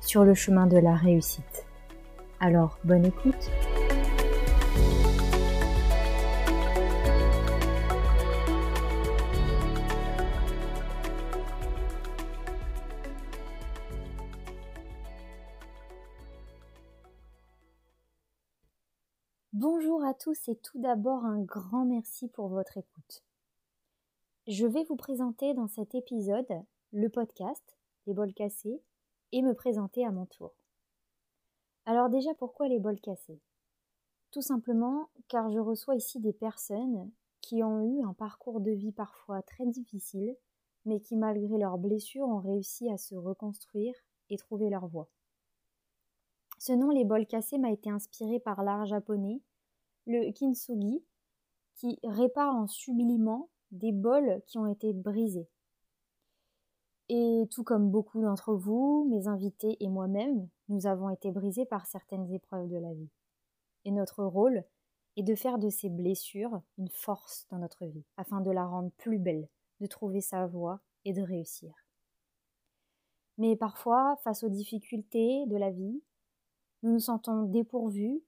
sur le chemin de la réussite. Alors, bonne écoute Bonjour à tous et tout d'abord un grand merci pour votre écoute. Je vais vous présenter dans cet épisode le podcast Les bols cassés et me présenter à mon tour. Alors déjà, pourquoi les bols cassés? Tout simplement car je reçois ici des personnes qui ont eu un parcours de vie parfois très difficile, mais qui malgré leurs blessures ont réussi à se reconstruire et trouver leur voie. Ce nom, les bols cassés, m'a été inspiré par l'art japonais, le kintsugi, qui répare en sublimant des bols qui ont été brisés. Et tout comme beaucoup d'entre vous, mes invités et moi-même, nous avons été brisés par certaines épreuves de la vie. Et notre rôle est de faire de ces blessures une force dans notre vie, afin de la rendre plus belle, de trouver sa voie et de réussir. Mais parfois, face aux difficultés de la vie, nous nous sentons dépourvus,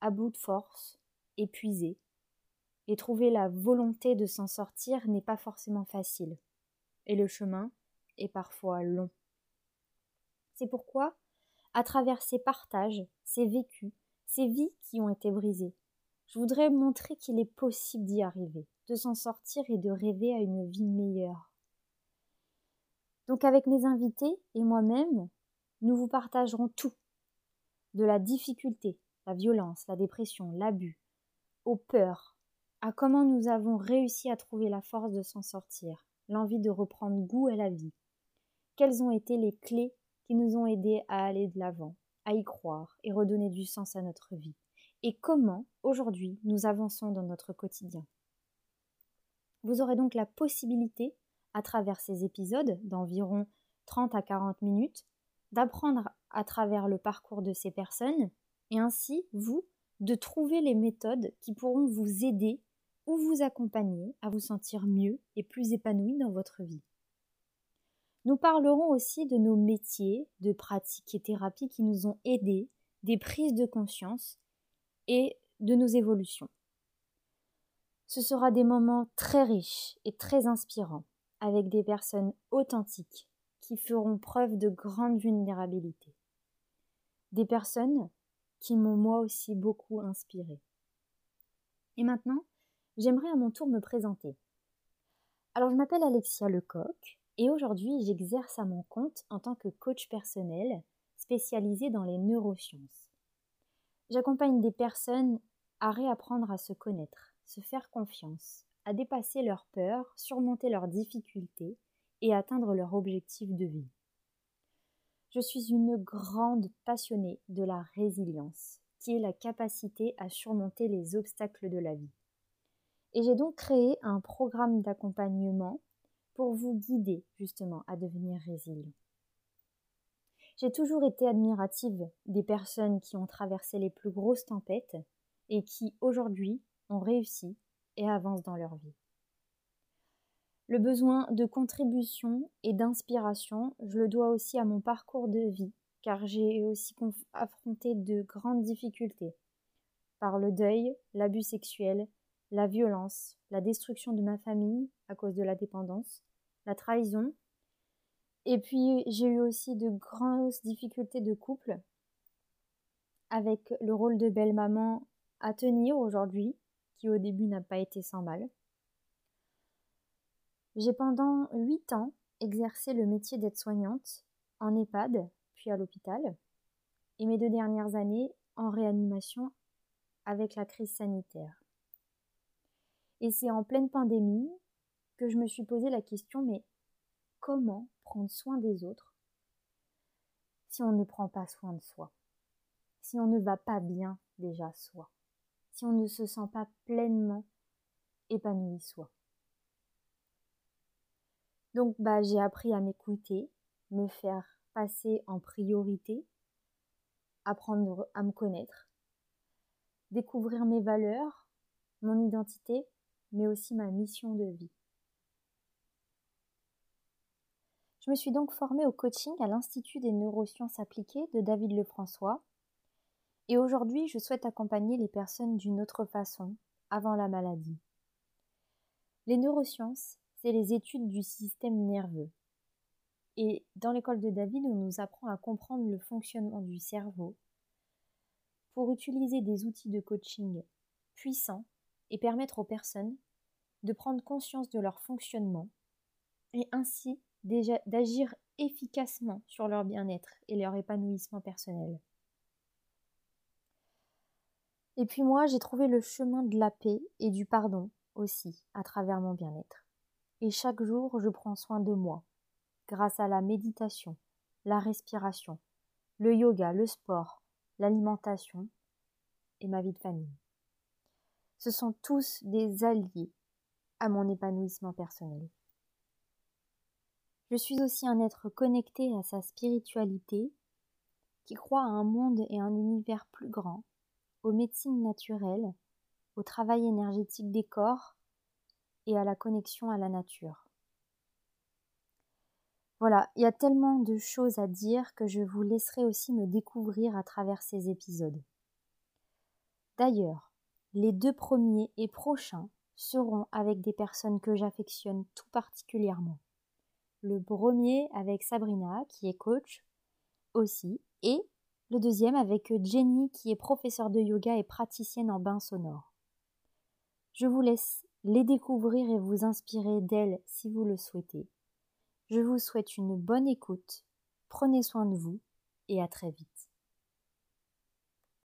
à bout de force, épuisés. Et trouver la volonté de s'en sortir n'est pas forcément facile. Et le chemin, et parfois long. C'est pourquoi, à travers ces partages, ces vécus, ces vies qui ont été brisées, je voudrais montrer qu'il est possible d'y arriver, de s'en sortir et de rêver à une vie meilleure. Donc avec mes invités et moi-même, nous vous partagerons tout, de la difficulté, la violence, la dépression, l'abus, aux peurs, à comment nous avons réussi à trouver la force de s'en sortir, l'envie de reprendre goût à la vie, quelles ont été les clés qui nous ont aidés à aller de l'avant, à y croire et redonner du sens à notre vie, et comment, aujourd'hui, nous avançons dans notre quotidien? Vous aurez donc la possibilité, à travers ces épisodes d'environ 30 à 40 minutes, d'apprendre à travers le parcours de ces personnes, et ainsi, vous, de trouver les méthodes qui pourront vous aider ou vous accompagner à vous sentir mieux et plus épanoui dans votre vie. Nous parlerons aussi de nos métiers, de pratiques et thérapies qui nous ont aidés, des prises de conscience et de nos évolutions. Ce sera des moments très riches et très inspirants, avec des personnes authentiques qui feront preuve de grande vulnérabilité. Des personnes qui m'ont moi aussi beaucoup inspiré. Et maintenant, j'aimerais à mon tour me présenter. Alors je m'appelle Alexia Lecoq, et aujourd'hui, j'exerce à mon compte en tant que coach personnel spécialisé dans les neurosciences. J'accompagne des personnes à réapprendre à se connaître, se faire confiance, à dépasser leurs peurs, surmonter leurs difficultés et atteindre leur objectif de vie. Je suis une grande passionnée de la résilience, qui est la capacité à surmonter les obstacles de la vie. Et j'ai donc créé un programme d'accompagnement pour vous guider justement à devenir résilient. J'ai toujours été admirative des personnes qui ont traversé les plus grosses tempêtes et qui aujourd'hui ont réussi et avancent dans leur vie. Le besoin de contribution et d'inspiration, je le dois aussi à mon parcours de vie, car j'ai aussi affronté de grandes difficultés par le deuil, l'abus sexuel, la violence, la destruction de ma famille à cause de la dépendance, la trahison. Et puis j'ai eu aussi de grosses difficultés de couple avec le rôle de belle-maman à tenir aujourd'hui, qui au début n'a pas été sans mal. J'ai pendant huit ans exercé le métier d'aide-soignante en EHPAD, puis à l'hôpital, et mes deux dernières années en réanimation avec la crise sanitaire. Et c'est en pleine pandémie que je me suis posé la question mais comment prendre soin des autres si on ne prend pas soin de soi, si on ne va pas bien déjà soi, si on ne se sent pas pleinement épanoui soi? Donc bah j'ai appris à m'écouter, me faire passer en priorité, apprendre à me connaître, découvrir mes valeurs, mon identité, mais aussi ma mission de vie. Je me suis donc formée au coaching à l'Institut des neurosciences appliquées de David Lefrançois. Et aujourd'hui, je souhaite accompagner les personnes d'une autre façon, avant la maladie. Les neurosciences, c'est les études du système nerveux. Et dans l'école de David, on nous apprend à comprendre le fonctionnement du cerveau pour utiliser des outils de coaching puissants et permettre aux personnes de prendre conscience de leur fonctionnement et ainsi d'agir efficacement sur leur bien-être et leur épanouissement personnel. Et puis moi, j'ai trouvé le chemin de la paix et du pardon aussi à travers mon bien-être. Et chaque jour, je prends soin de moi, grâce à la méditation, la respiration, le yoga, le sport, l'alimentation et ma vie de famille. Ce sont tous des alliés à mon épanouissement personnel. Je suis aussi un être connecté à sa spiritualité, qui croit à un monde et un univers plus grand, aux médecines naturelles, au travail énergétique des corps et à la connexion à la nature. Voilà, il y a tellement de choses à dire que je vous laisserai aussi me découvrir à travers ces épisodes. D'ailleurs, les deux premiers et prochains seront avec des personnes que j'affectionne tout particulièrement le premier avec Sabrina, qui est coach aussi, et le deuxième avec Jenny, qui est professeure de yoga et praticienne en bain sonore. Je vous laisse les découvrir et vous inspirer d'elles si vous le souhaitez. Je vous souhaite une bonne écoute, prenez soin de vous et à très vite.